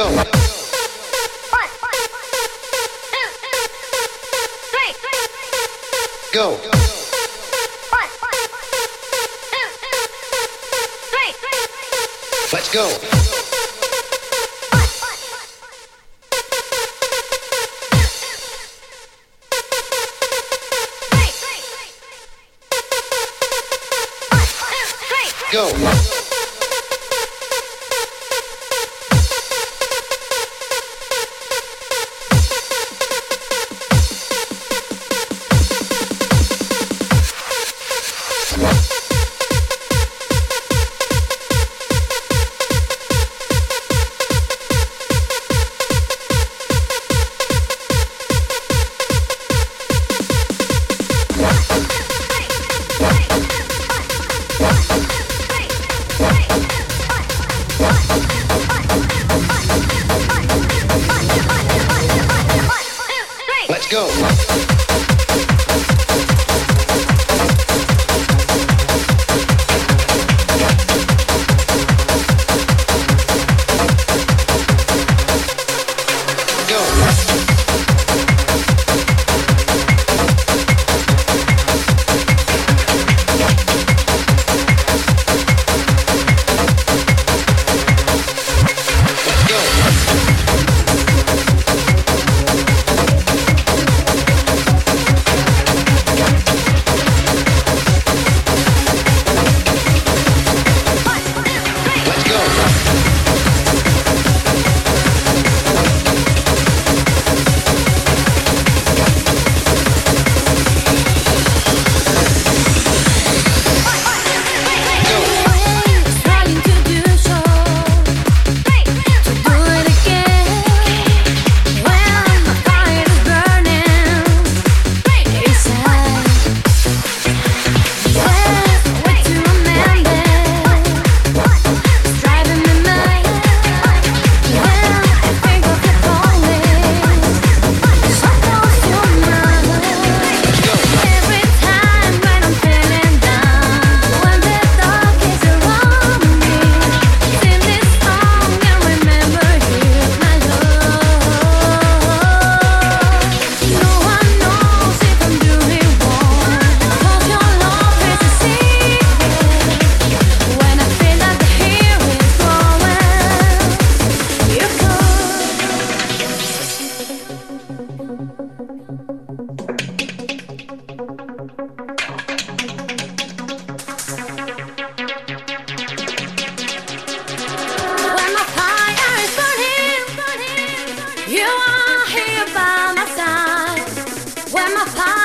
go. I'm a pop.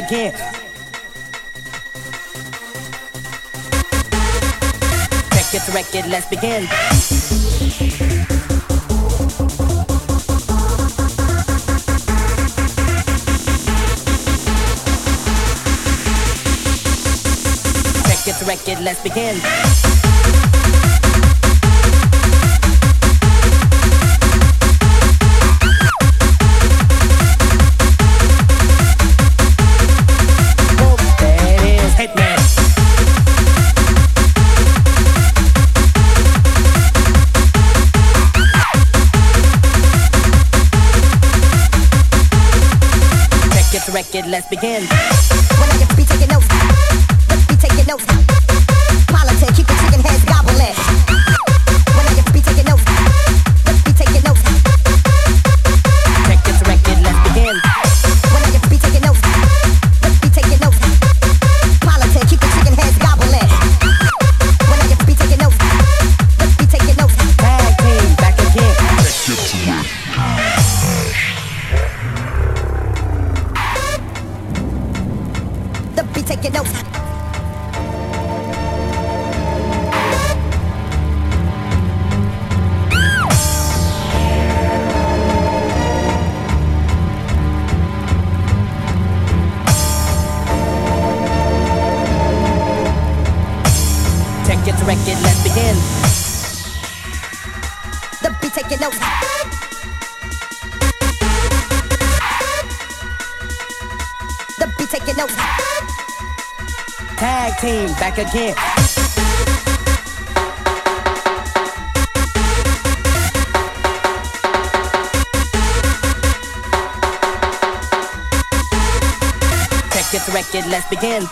again. Check it, record, let's begin. record. Let's begin. When I get again. Check this record, let's begin.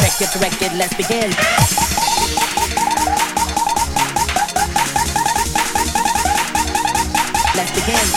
Check this record, let's begin. again.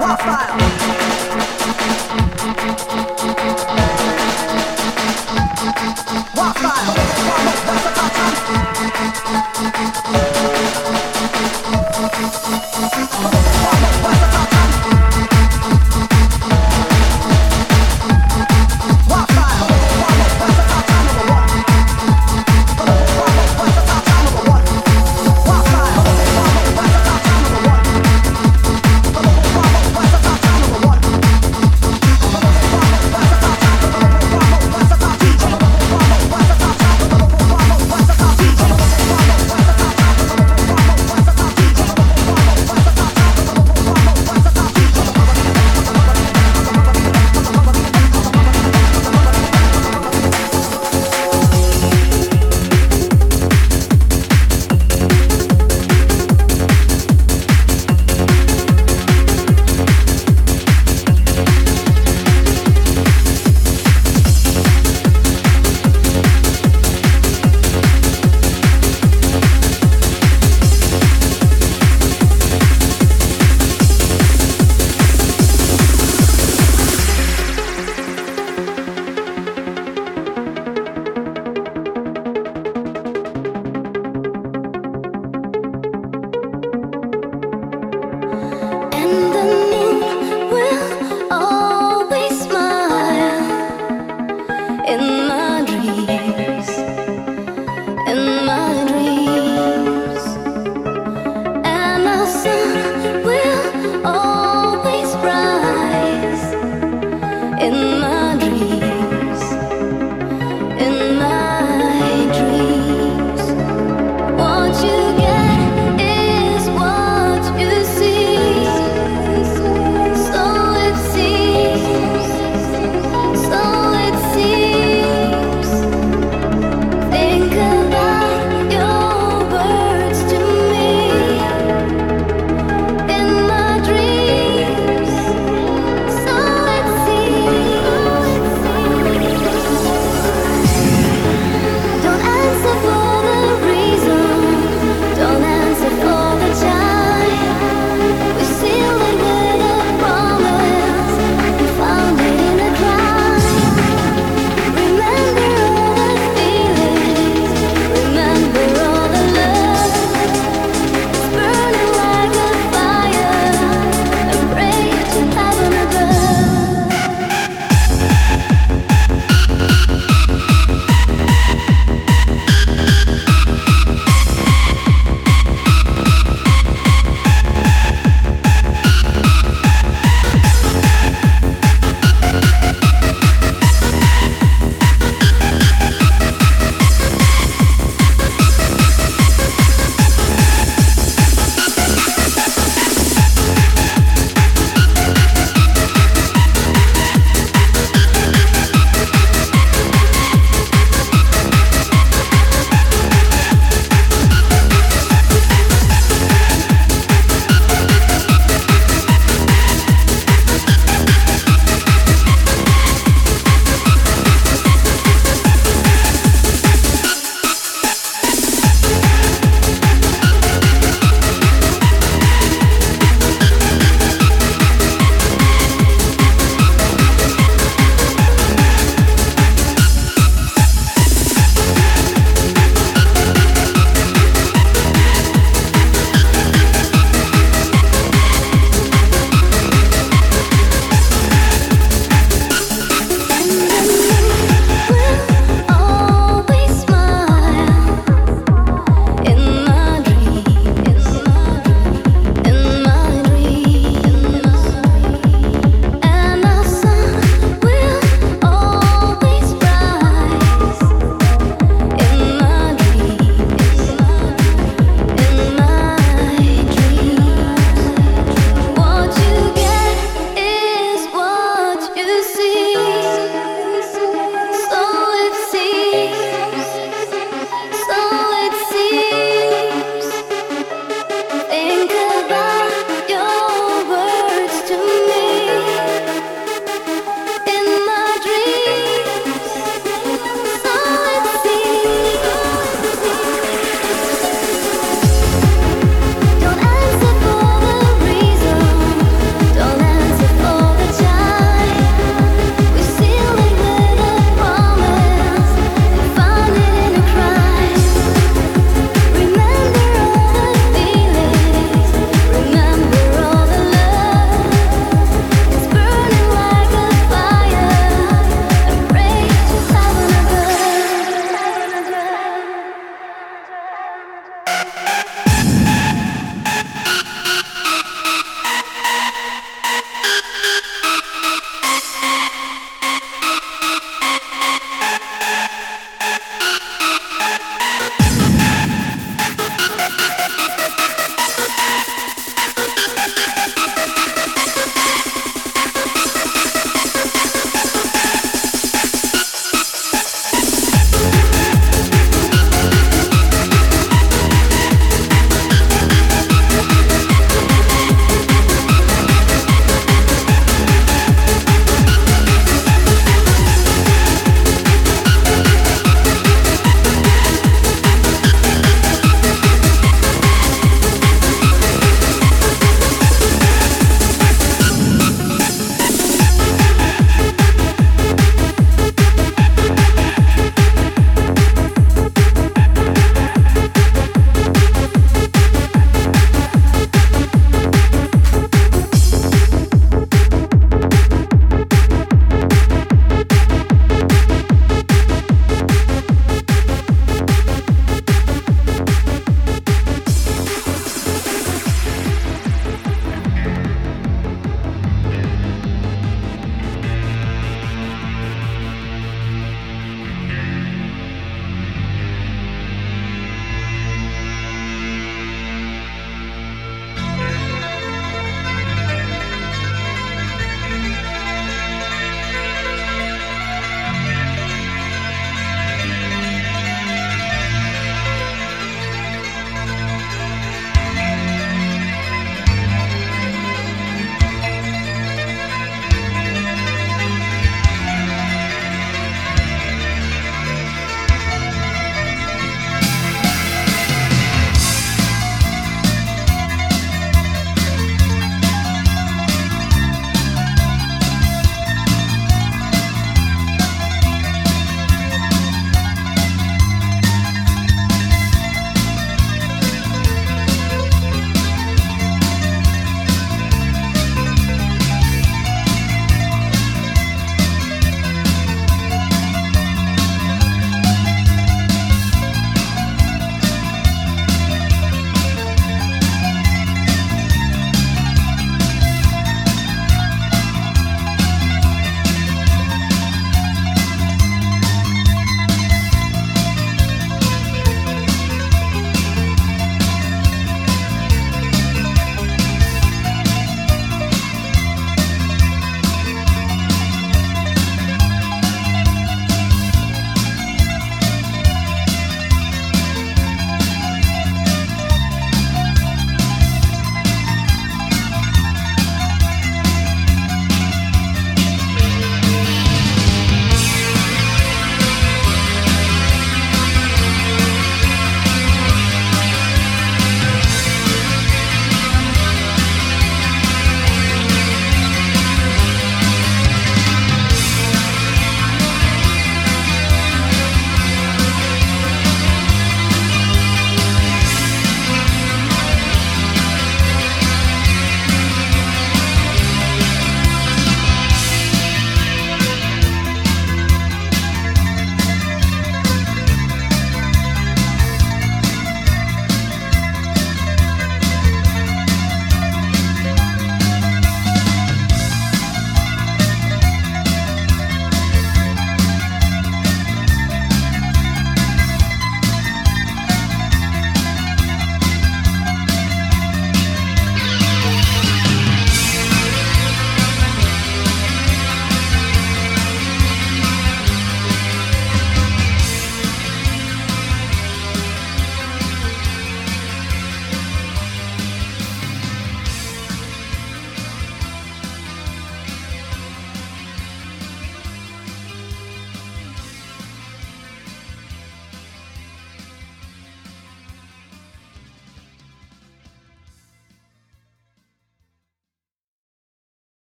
profile.